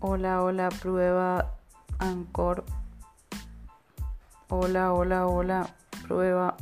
Hola, hola, prueba Anchor. Hola, hola, hola, prueba